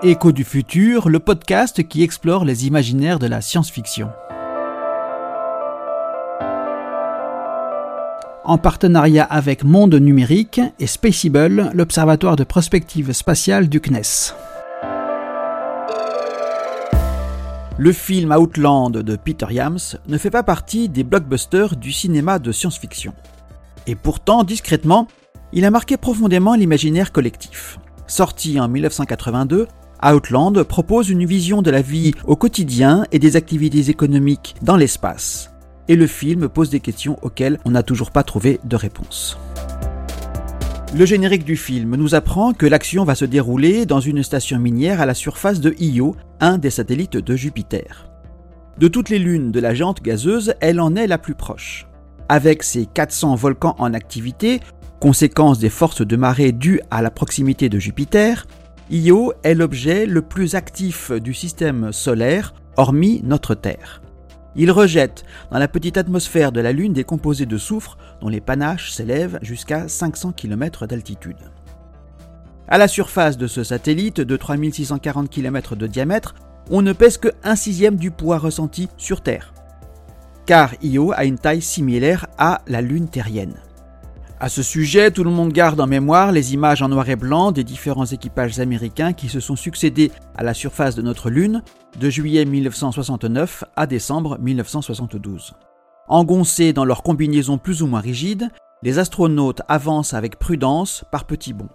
Écho du futur, le podcast qui explore les imaginaires de la science-fiction. En partenariat avec Monde Numérique et Spaceable, l'observatoire de prospective spatiale du CNES. Le film Outland de Peter Yams ne fait pas partie des blockbusters du cinéma de science-fiction. Et pourtant, discrètement, il a marqué profondément l'imaginaire collectif. Sorti en 1982, Outland propose une vision de la vie au quotidien et des activités économiques dans l'espace. Et le film pose des questions auxquelles on n'a toujours pas trouvé de réponse. Le générique du film nous apprend que l'action va se dérouler dans une station minière à la surface de Io, un des satellites de Jupiter. De toutes les lunes de la géante gazeuse, elle en est la plus proche. Avec ses 400 volcans en activité, conséquence des forces de marée dues à la proximité de Jupiter, Io est l'objet le plus actif du système solaire, hormis notre Terre. Il rejette dans la petite atmosphère de la Lune des composés de soufre dont les panaches s'élèvent jusqu'à 500 km d'altitude. À la surface de ce satellite de 3640 km de diamètre, on ne pèse que un sixième du poids ressenti sur Terre, car Io a une taille similaire à la Lune terrienne. À ce sujet, tout le monde garde en mémoire les images en noir et blanc des différents équipages américains qui se sont succédés à la surface de notre Lune de juillet 1969 à décembre 1972. Engoncés dans leurs combinaisons plus ou moins rigides, les astronautes avancent avec prudence par petits bonds.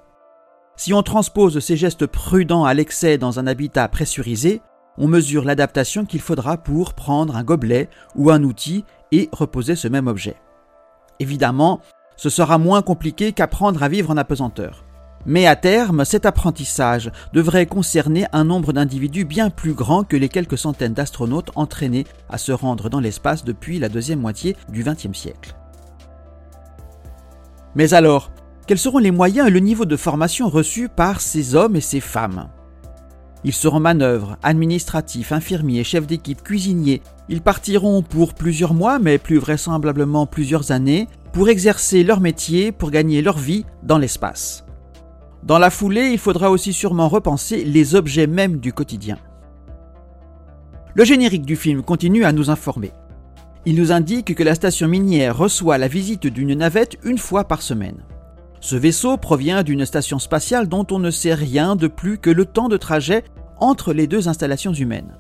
Si on transpose ces gestes prudents à l'excès dans un habitat pressurisé, on mesure l'adaptation qu'il faudra pour prendre un gobelet ou un outil et reposer ce même objet. Évidemment, ce sera moins compliqué qu'apprendre à vivre en apesanteur. Mais à terme, cet apprentissage devrait concerner un nombre d'individus bien plus grand que les quelques centaines d'astronautes entraînés à se rendre dans l'espace depuis la deuxième moitié du XXe siècle. Mais alors, quels seront les moyens et le niveau de formation reçus par ces hommes et ces femmes? Ils seront manœuvres, administratifs, infirmiers, chefs d'équipe, cuisiniers. Ils partiront pour plusieurs mois, mais plus vraisemblablement plusieurs années, pour exercer leur métier, pour gagner leur vie dans l'espace. Dans la foulée, il faudra aussi sûrement repenser les objets mêmes du quotidien. Le générique du film continue à nous informer. Il nous indique que la station minière reçoit la visite d'une navette une fois par semaine. Ce vaisseau provient d'une station spatiale dont on ne sait rien de plus que le temps de trajet entre les deux installations humaines.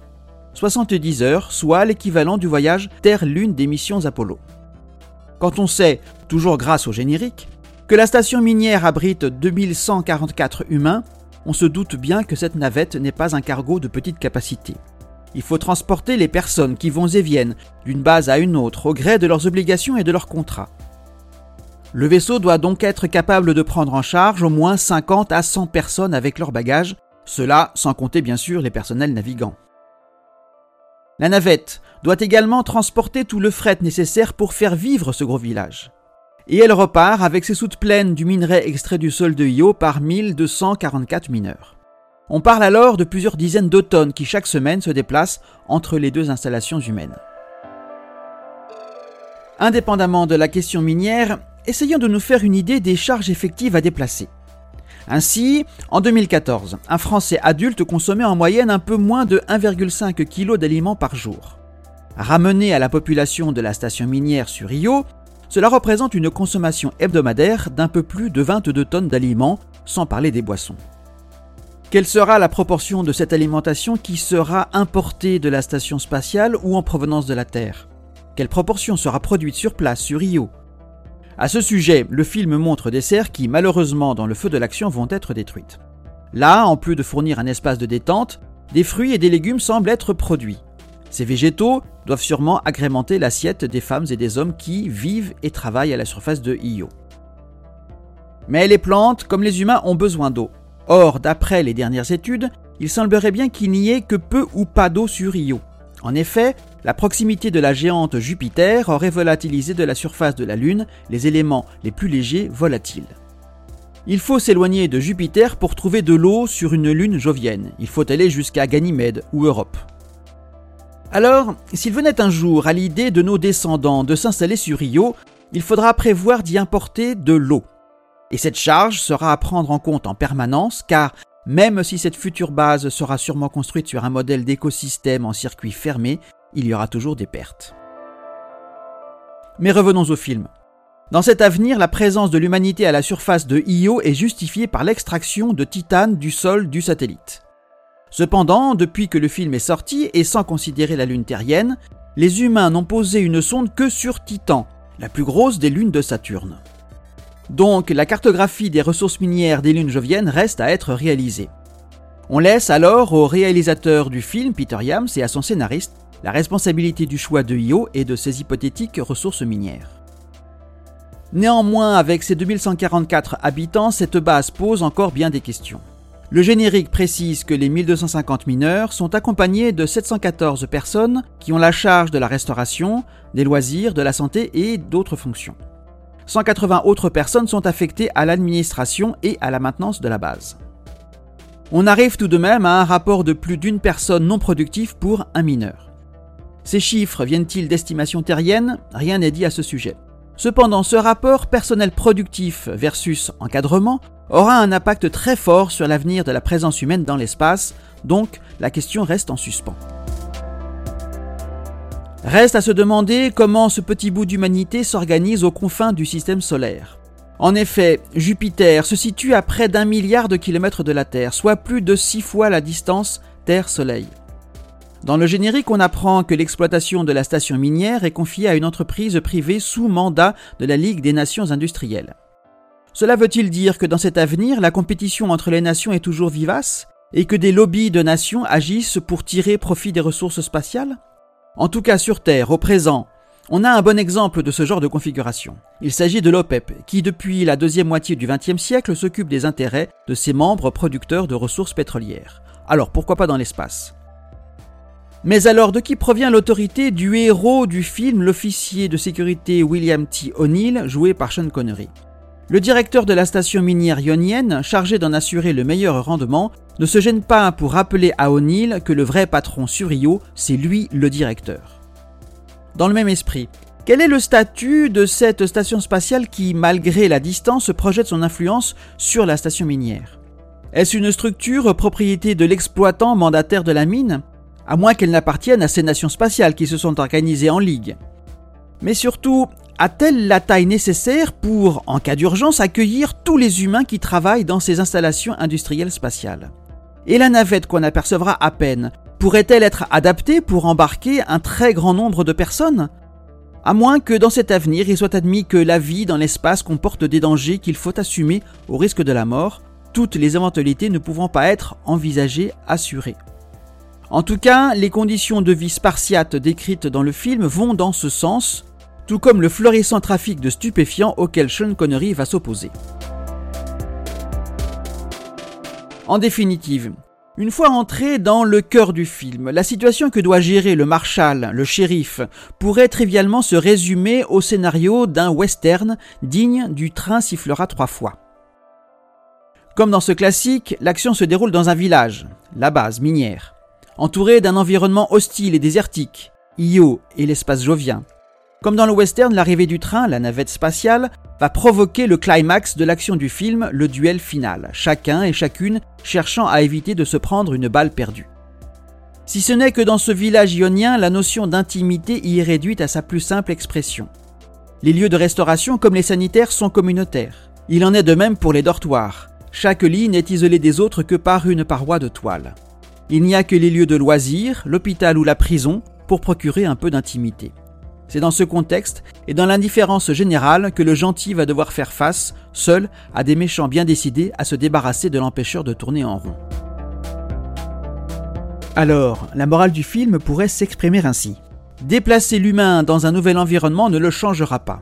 70 heures, soit l'équivalent du voyage Terre-Lune des missions Apollo. Quand on sait, toujours grâce au générique, que la station minière abrite 2144 humains, on se doute bien que cette navette n'est pas un cargo de petite capacité. Il faut transporter les personnes qui vont et viennent d'une base à une autre au gré de leurs obligations et de leurs contrats. Le vaisseau doit donc être capable de prendre en charge au moins 50 à 100 personnes avec leurs bagages, cela sans compter bien sûr les personnels navigants. La navette doit également transporter tout le fret nécessaire pour faire vivre ce gros village. Et elle repart avec ses soutes pleines du minerai extrait du sol de Io par 1244 mineurs. On parle alors de plusieurs dizaines de tonnes qui chaque semaine se déplacent entre les deux installations humaines. Indépendamment de la question minière, essayons de nous faire une idée des charges effectives à déplacer. Ainsi, en 2014, un Français adulte consommait en moyenne un peu moins de 1,5 kg d'aliments par jour. Ramené à la population de la station minière sur Rio, cela représente une consommation hebdomadaire d'un peu plus de 22 tonnes d'aliments, sans parler des boissons. Quelle sera la proportion de cette alimentation qui sera importée de la station spatiale ou en provenance de la Terre? Quelle proportion sera produite sur place sur Rio? À ce sujet, le film montre des serres qui, malheureusement, dans le feu de l'action, vont être détruites. Là, en plus de fournir un espace de détente, des fruits et des légumes semblent être produits. Ces végétaux doivent sûrement agrémenter l'assiette des femmes et des hommes qui vivent et travaillent à la surface de Io. Mais les plantes, comme les humains, ont besoin d'eau. Or, d'après les dernières études, il semblerait bien qu'il n'y ait que peu ou pas d'eau sur Io. En effet, la proximité de la géante Jupiter aurait volatilisé de la surface de la Lune les éléments les plus légers volatiles. Il faut s'éloigner de Jupiter pour trouver de l'eau sur une lune jovienne. Il faut aller jusqu'à Ganymède ou Europe. Alors, s'il venait un jour à l'idée de nos descendants de s'installer sur Rio, il faudra prévoir d'y importer de l'eau. Et cette charge sera à prendre en compte en permanence car même si cette future base sera sûrement construite sur un modèle d'écosystème en circuit fermé, il y aura toujours des pertes. Mais revenons au film. Dans cet avenir, la présence de l'humanité à la surface de Io est justifiée par l'extraction de titane du sol du satellite. Cependant, depuis que le film est sorti, et sans considérer la Lune terrienne, les humains n'ont posé une sonde que sur Titan, la plus grosse des lunes de Saturne. Donc la cartographie des ressources minières des lunes joviennes reste à être réalisée. On laisse alors au réalisateur du film, Peter Yams, et à son scénariste, la responsabilité du choix de Io et de ses hypothétiques ressources minières. Néanmoins, avec ses 2144 habitants, cette base pose encore bien des questions. Le générique précise que les 1250 mineurs sont accompagnés de 714 personnes qui ont la charge de la restauration, des loisirs, de la santé et d'autres fonctions. 180 autres personnes sont affectées à l'administration et à la maintenance de la base. On arrive tout de même à un rapport de plus d'une personne non productive pour un mineur. Ces chiffres viennent-ils d'estimations terriennes? Rien n'est dit à ce sujet. Cependant, ce rapport personnel productif versus encadrement aura un impact très fort sur l'avenir de la présence humaine dans l'espace, donc la question reste en suspens. Reste à se demander comment ce petit bout d'humanité s'organise aux confins du système solaire. En effet, Jupiter se situe à près d'un milliard de kilomètres de la Terre, soit plus de six fois la distance Terre-Soleil. Dans le générique, on apprend que l'exploitation de la station minière est confiée à une entreprise privée sous mandat de la Ligue des Nations industrielles. Cela veut-il dire que dans cet avenir, la compétition entre les nations est toujours vivace et que des lobbies de nations agissent pour tirer profit des ressources spatiales? En tout cas sur Terre, au présent, on a un bon exemple de ce genre de configuration. Il s'agit de l'OPEP, qui depuis la deuxième moitié du XXe siècle s'occupe des intérêts de ses membres producteurs de ressources pétrolières. Alors pourquoi pas dans l'espace? Mais alors, de qui provient l'autorité du héros du film, l'officier de sécurité William T. O'Neill, joué par Sean Connery? Le directeur de la station minière ionienne, chargé d'en assurer le meilleur rendement, ne se gêne pas pour rappeler à O'Neill que le vrai patron sur Rio, c'est lui le directeur. Dans le même esprit, quel est le statut de cette station spatiale qui, malgré la distance, projette son influence sur la station minière? Est-ce une structure propriété de l'exploitant mandataire de la mine? À moins qu'elle n'appartienne à ces nations spatiales qui se sont organisées en ligue. Mais surtout, a-t-elle la taille nécessaire pour, en cas d'urgence, accueillir tous les humains qui travaillent dans ces installations industrielles spatiales? Et la navette qu'on apercevra à peine pourrait-elle être adaptée pour embarquer un très grand nombre de personnes? À moins que dans cet avenir il soit admis que la vie dans l'espace comporte des dangers qu'il faut assumer au risque de la mort, toutes les éventualités ne pouvant pas être envisagées, assurées. En tout cas, les conditions de vie spartiates décrites dans le film vont dans ce sens, tout comme le florissant trafic de stupéfiants auquel Sean Connery va s'opposer. En définitive, une fois entré dans le cœur du film, la situation que doit gérer le marshal, le shérif, pourrait trivialement se résumer au scénario d'un western digne du train sifflera trois fois. Comme dans ce classique, l'action se déroule dans un village, la base minière, entouré d'un environnement hostile et désertique, Io et l'espace jovien, comme dans le western, l'arrivée du train, la navette spatiale, va provoquer le climax de l'action du film, le duel final, chacun et chacune cherchant à éviter de se prendre une balle perdue. Si ce n'est que dans ce village ionien, la notion d'intimité y est réduite à sa plus simple expression. Les lieux de restauration comme les sanitaires sont communautaires. Il en est de même pour les dortoirs. Chaque lit n'est isolé des autres que par une paroi de toile. Il n'y a que les lieux de loisirs, l'hôpital ou la prison pour procurer un peu d'intimité. C'est dans ce contexte et dans l'indifférence générale que le gentil va devoir faire face, seul, à des méchants bien décidés à se débarrasser de l'empêcheur de tourner en rond. Alors, la morale du film pourrait s'exprimer ainsi. Déplacer l'humain dans un nouvel environnement ne le changera pas.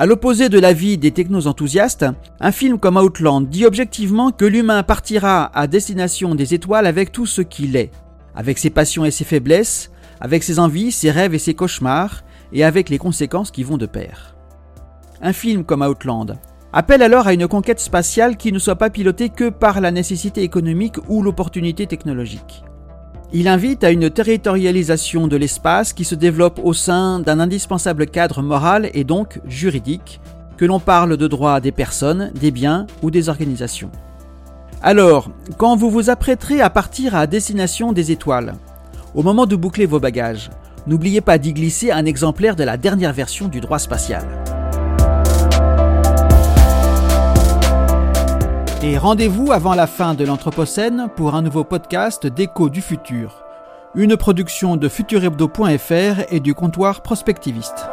À l'opposé de l'avis des technos-enthousiastes, un film comme Outland dit objectivement que l'humain partira à destination des étoiles avec tout ce qu'il est, avec ses passions et ses faiblesses, avec ses envies, ses rêves et ses cauchemars, et avec les conséquences qui vont de pair. Un film comme Outland appelle alors à une conquête spatiale qui ne soit pas pilotée que par la nécessité économique ou l'opportunité technologique. Il invite à une territorialisation de l'espace qui se développe au sein d'un indispensable cadre moral et donc juridique, que l'on parle de droits des personnes, des biens ou des organisations. Alors, quand vous vous apprêterez à partir à destination des étoiles, au moment de boucler vos bagages, n'oubliez pas d'y glisser un exemplaire de la dernière version du droit spatial. Et rendez-vous avant la fin de l'Anthropocène pour un nouveau podcast d'écho du futur. Une production de futurhebdo.fr et du comptoir prospectiviste.